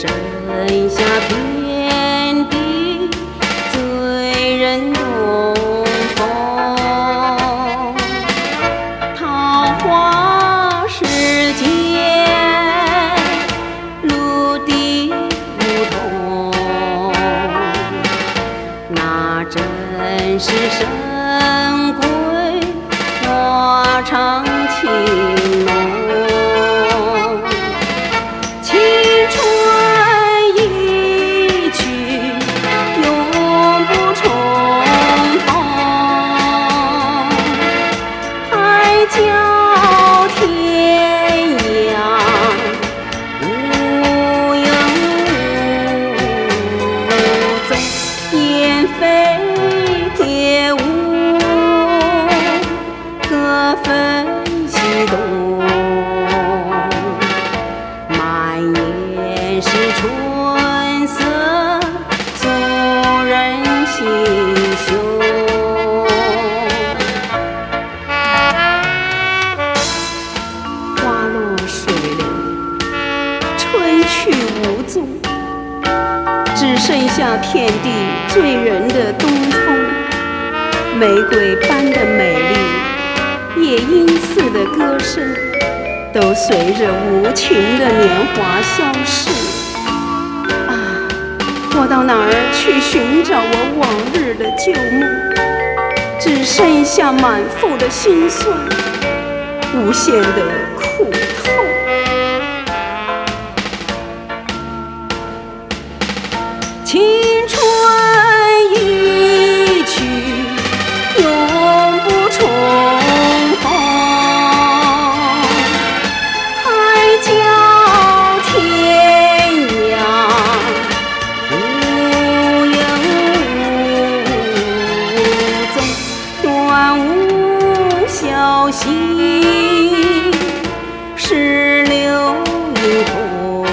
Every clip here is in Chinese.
只剩下遍地醉人东风。桃花世间，陆地梧桐，那真是深闺花长分西东。满眼是春色，诉人心胸。花落水流，春去无踪，只剩下遍地醉人的东风。玫瑰般的美丽，夜莺似的歌声。都随着无情的年华消逝。啊，我到哪儿去寻找我往日的旧梦？只剩下满腹的心酸，无限的苦痛心是留一空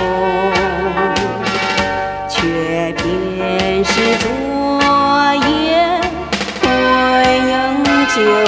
却偏是昨夜端阳酒